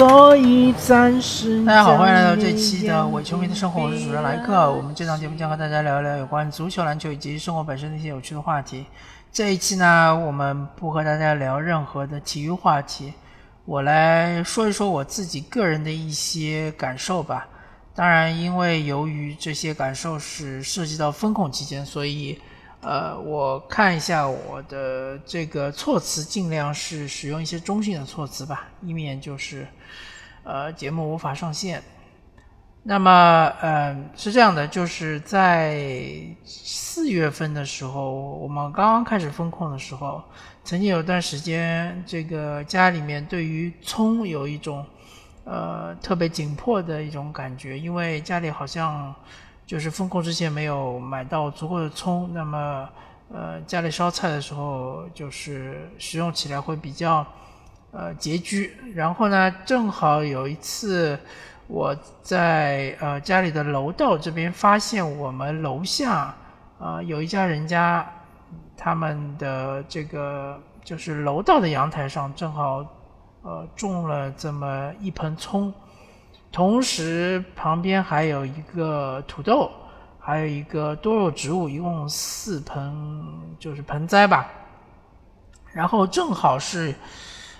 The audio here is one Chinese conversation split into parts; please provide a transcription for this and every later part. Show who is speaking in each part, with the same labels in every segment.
Speaker 1: 所以暂时。
Speaker 2: 大家好，欢迎来到这期的伪球迷的生活，我是主持人莱克。我们这档节目将和大家聊一聊有关足球、篮球以及生活本身的一些有趣的话题。这一期呢，我们不和大家聊任何的体育话题，我来说一说我自己个人的一些感受吧。当然，因为由于这些感受是涉及到风控期间，所以。呃，我看一下我的这个措辞，尽量是使用一些中性的措辞吧，以免就是呃节目无法上线。那么，嗯，是这样的，就是在四月份的时候，我们刚刚开始封控的时候，曾经有段时间，这个家里面对于葱有一种呃特别紧迫的一种感觉，因为家里好像。就是封控之前没有买到足够的葱，那么呃家里烧菜的时候就是使用起来会比较呃拮据。然后呢，正好有一次我在呃家里的楼道这边发现我们楼下啊有一家人家他们的这个就是楼道的阳台上正好呃种了这么一盆葱。同时，旁边还有一个土豆，还有一个多肉植物，一共四盆，就是盆栽吧。然后正好是，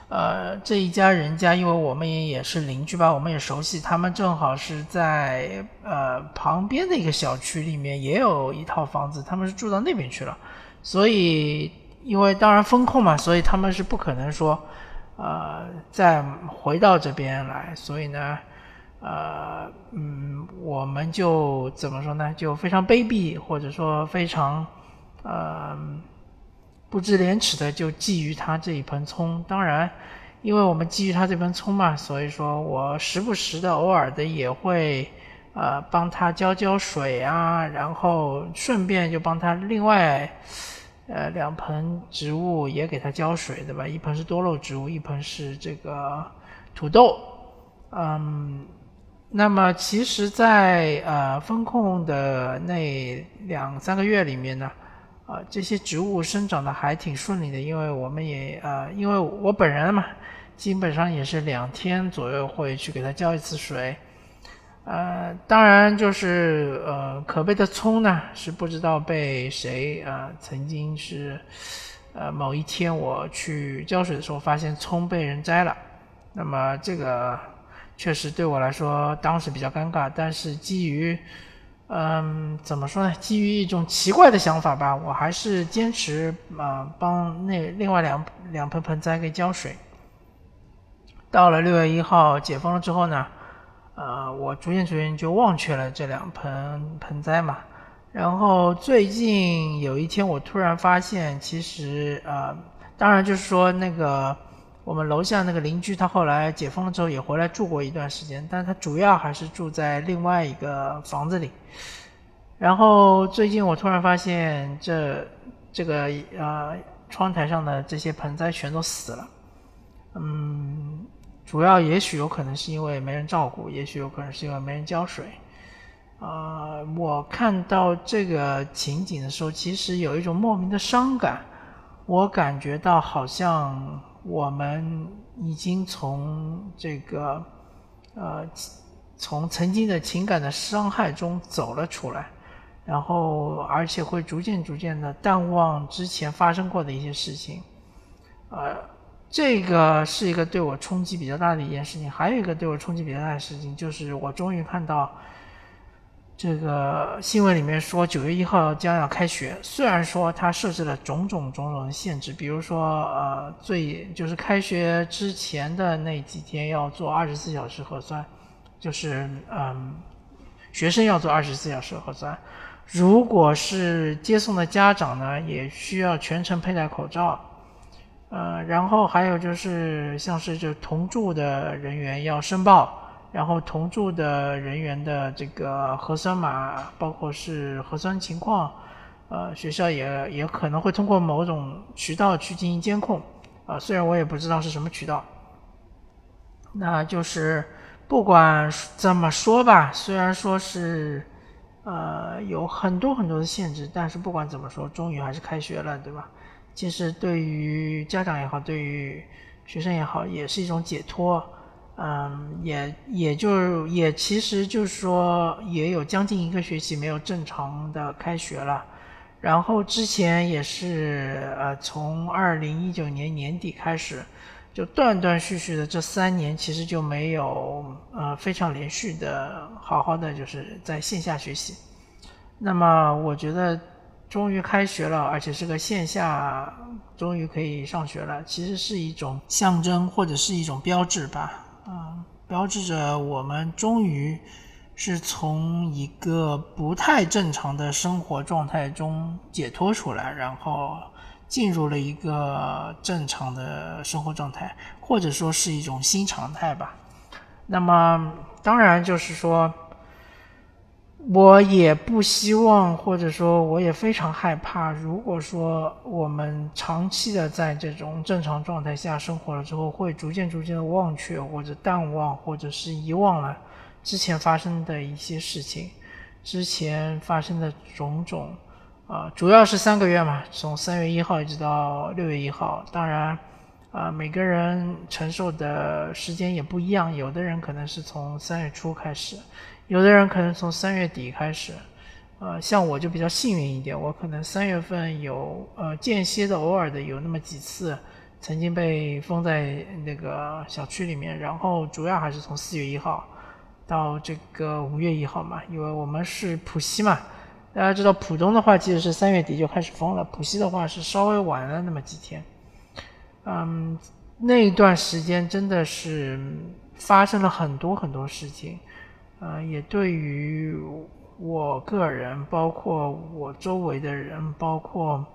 Speaker 2: 呃，这一家人家，因为我们也也是邻居吧，我们也熟悉，他们正好是在呃旁边的一个小区里面也有一套房子，他们是住到那边去了。所以，因为当然风控嘛，所以他们是不可能说，呃，再回到这边来。所以呢。呃，嗯，我们就怎么说呢？就非常卑鄙，或者说非常，呃，不知廉耻的就觊觎他这一盆葱。当然，因为我们觊觎他这盆葱嘛，所以说我时不时的、偶尔的也会，呃，帮他浇浇水啊，然后顺便就帮他另外，呃，两盆植物也给他浇水，对吧？一盆是多肉植物，一盆是这个土豆，嗯。那么其实，在呃风控的那两三个月里面呢，啊这些植物生长的还挺顺利的，因为我们也呃因为我本人嘛，基本上也是两天左右会去给它浇一次水，呃当然就是呃可悲的葱呢是不知道被谁啊曾经是呃某一天我去浇水的时候发现葱被人摘了，那么这个。确实对我来说当时比较尴尬，但是基于，嗯，怎么说呢？基于一种奇怪的想法吧，我还是坚持啊帮那另外两两盆盆栽给浇水。到了六月一号解封了之后呢，呃，我逐渐逐渐就忘却了这两盆盆栽嘛。然后最近有一天，我突然发现，其实啊，当然就是说那个。我们楼下那个邻居，他后来解封了之后也回来住过一段时间，但他主要还是住在另外一个房子里。然后最近我突然发现，这这个呃窗台上的这些盆栽全都死了。嗯，主要也许有可能是因为没人照顾，也许有可能是因为没人浇水。啊，我看到这个情景的时候，其实有一种莫名的伤感，我感觉到好像。我们已经从这个，呃，从曾经的情感的伤害中走了出来，然后而且会逐渐逐渐的淡忘之前发生过的一些事情，呃，这个是一个对我冲击比较大的一件事情。还有一个对我冲击比较大的事情，就是我终于看到。这个新闻里面说九月一号将要开学，虽然说它设置了种种种种的限制，比如说呃最就是开学之前的那几天要做二十四小时核酸，就是嗯学生要做二十四小时核酸，如果是接送的家长呢，也需要全程佩戴口罩，呃然后还有就是像是就同住的人员要申报。然后同住的人员的这个核酸码，包括是核酸情况，呃，学校也也可能会通过某种渠道去进行监控，啊，虽然我也不知道是什么渠道。那就是不管怎么说吧，虽然说是，呃，有很多很多的限制，但是不管怎么说，终于还是开学了，对吧？其实对于家长也好，对于学生也好，也是一种解脱。嗯，也也就也其实就是说也有将近一个学期没有正常的开学了，然后之前也是呃从二零一九年年底开始，就断断续续的这三年其实就没有呃非常连续的好好的就是在线下学习，那么我觉得终于开学了，而且是个线下，终于可以上学了，其实是一种象征或者是一种标志吧。啊，标志着我们终于是从一个不太正常的生活状态中解脱出来，然后进入了一个正常的生活状态，或者说是一种新常态吧。那么，当然就是说。我也不希望，或者说我也非常害怕。如果说我们长期的在这种正常状态下生活了之后，会逐渐逐渐的忘却或者淡忘，或者是遗忘了之前发生的一些事情，之前发生的种种。啊，主要是三个月嘛，从三月一号一直到六月一号。当然，啊，每个人承受的时间也不一样，有的人可能是从三月初开始。有的人可能从三月底开始，呃，像我就比较幸运一点，我可能三月份有呃间歇的、偶尔的有那么几次，曾经被封在那个小区里面，然后主要还是从四月一号到这个五月一号嘛，因为我们是浦西嘛，大家知道浦东的话其实是三月底就开始封了，浦西的话是稍微晚了那么几天，嗯，那一段时间真的是发生了很多很多事情。呃，也对于我个人，包括我周围的人，包括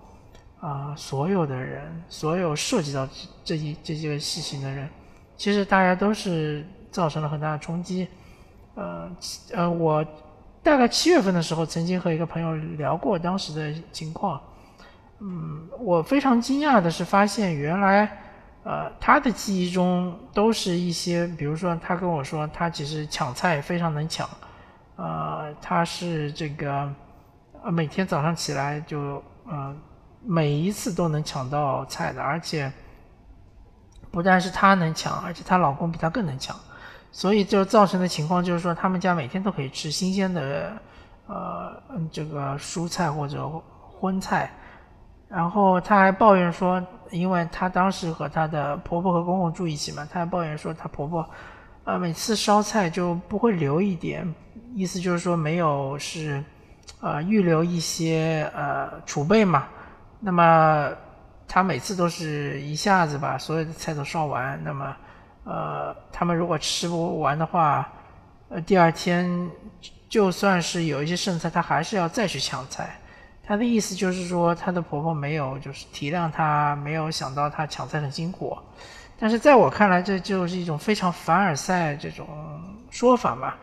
Speaker 2: 啊所有的人，所有涉及到这这这些事情的人，其实大家都是造成了很大的冲击。呃呃，我大概七月份的时候，曾经和一个朋友聊过当时的情况。嗯，我非常惊讶的是发现原来。呃，他的记忆中都是一些，比如说，他跟我说，他其实抢菜非常能抢，呃，他是这个，呃，每天早上起来就，呃，每一次都能抢到菜的，而且不但是他能抢，而且她老公比她更能抢，所以就造成的情况就是说，他们家每天都可以吃新鲜的，呃，这个蔬菜或者荤菜。然后她还抱怨说，因为她当时和她的婆婆和公公住一起嘛，她还抱怨说她婆婆，呃，每次烧菜就不会留一点，意思就是说没有是，呃，预留一些呃储备嘛。那么她每次都是一下子把所有的菜都烧完，那么呃，他们如果吃不完的话，呃，第二天就算是有一些剩菜，她还是要再去抢菜。她的意思就是说，她的婆婆没有就是体谅她，没有想到她抢菜很辛苦。但是在我看来，这就是一种非常凡尔赛这种说法嘛，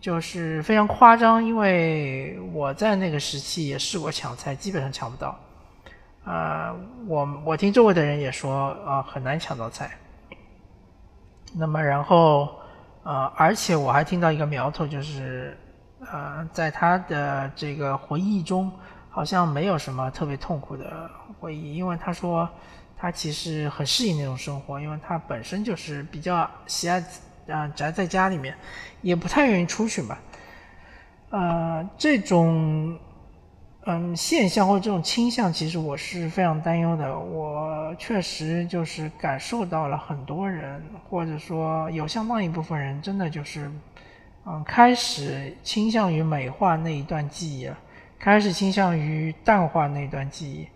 Speaker 2: 就是非常夸张。因为我在那个时期也试过抢菜，基本上抢不到。啊，我我听周围的人也说啊，很难抢到菜。那么然后，呃，而且我还听到一个苗头，就是呃，在他的这个回忆中。好像没有什么特别痛苦的回忆，因为他说他其实很适应那种生活，因为他本身就是比较喜爱啊宅在家里面，也不太愿意出去嘛。呃，这种嗯现象或者这种倾向，其实我是非常担忧的。我确实就是感受到了很多人，或者说有相当一部分人，真的就是嗯开始倾向于美化那一段记忆了。开始倾向于淡化那段记忆，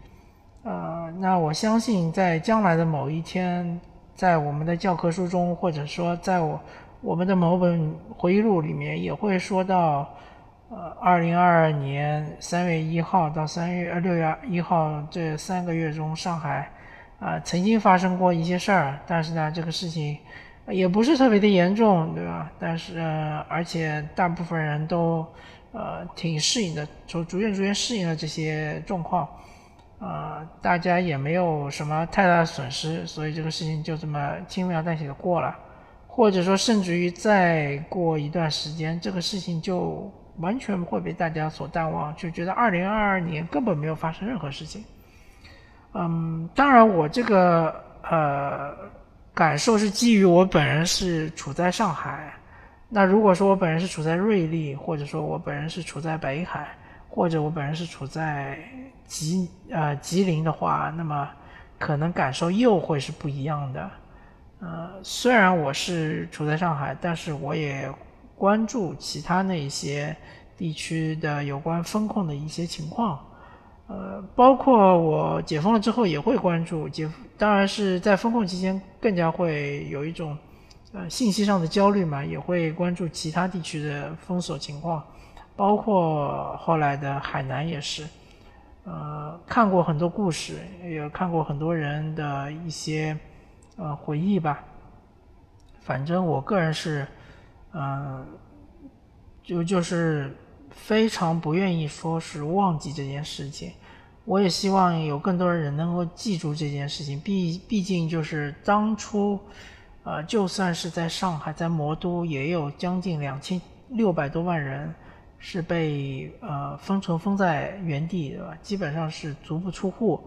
Speaker 2: 呃，那我相信在将来的某一天，在我们的教科书中，或者说在我我们的某本回忆录里面，也会说到，呃，二零二二年三月一号到三月呃六月一号这三个月中，上海啊曾经发生过一些事儿，但是呢，这个事情也不是特别的严重，对吧？但是而且大部分人都。呃，挺适应的，逐逐渐逐渐适应了这些状况，呃，大家也没有什么太大的损失，所以这个事情就这么轻描淡写的过了，或者说甚至于再过一段时间，这个事情就完全会被大家所淡忘，就觉得二零二二年根本没有发生任何事情。嗯，当然我这个呃感受是基于我本人是处在上海。那如果说我本人是处在瑞丽，或者说我本人是处在北海，或者我本人是处在吉呃吉林的话，那么可能感受又会是不一样的。呃，虽然我是处在上海，但是我也关注其他那些地区的有关风控的一些情况。呃，包括我解封了之后也会关注解，当然是在封控期间更加会有一种呃信息上的焦虑嘛，也会关注其他地区的封锁情况，包括后来的海南也是，呃，看过很多故事，也看过很多人的一些呃回忆吧，反正我个人是，嗯，就就是。非常不愿意说是忘记这件事情，我也希望有更多的人能够记住这件事情。毕毕竟就是当初，呃，就算是在上海，在魔都，也有将近两千六百多万人是被呃封城封在原地，对吧？基本上是足不出户，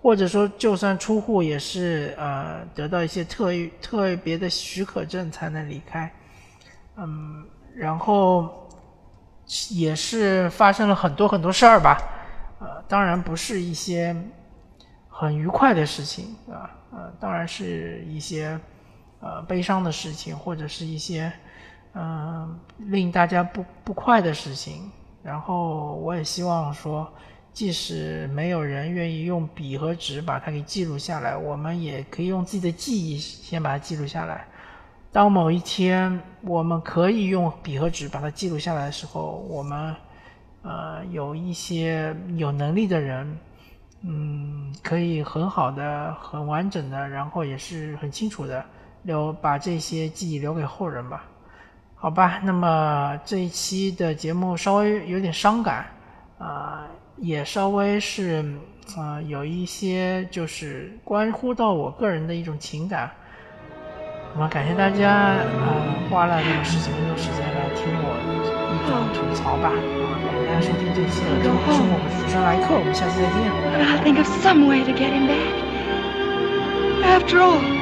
Speaker 2: 或者说就算出户，也是呃得到一些特特别的许可证才能离开。嗯，然后。也是发生了很多很多事儿吧，呃，当然不是一些很愉快的事情，对吧？呃，当然是一些呃悲伤的事情，或者是一些嗯令大家不不快的事情。然后我也希望说，即使没有人愿意用笔和纸把它给记录下来，我们也可以用自己的记忆先把它记录下来。当某一天我们可以用笔和纸把它记录下来的时候，我们呃有一些有能力的人，嗯，可以很好的、很完整的，然后也是很清楚的留把这些记忆留给后人吧。好吧，那么这一期的节目稍微有点伤感，啊，也稍微是啊有一些就是关乎到我个人的一种情感。那么感谢大家，呃，花了这么十几分钟时间来听我一种吐槽吧。啊，感谢大家收听这期的《中国生活主持人来客》，我们下期再见。
Speaker 3: I'll think of some way to get him back. After all,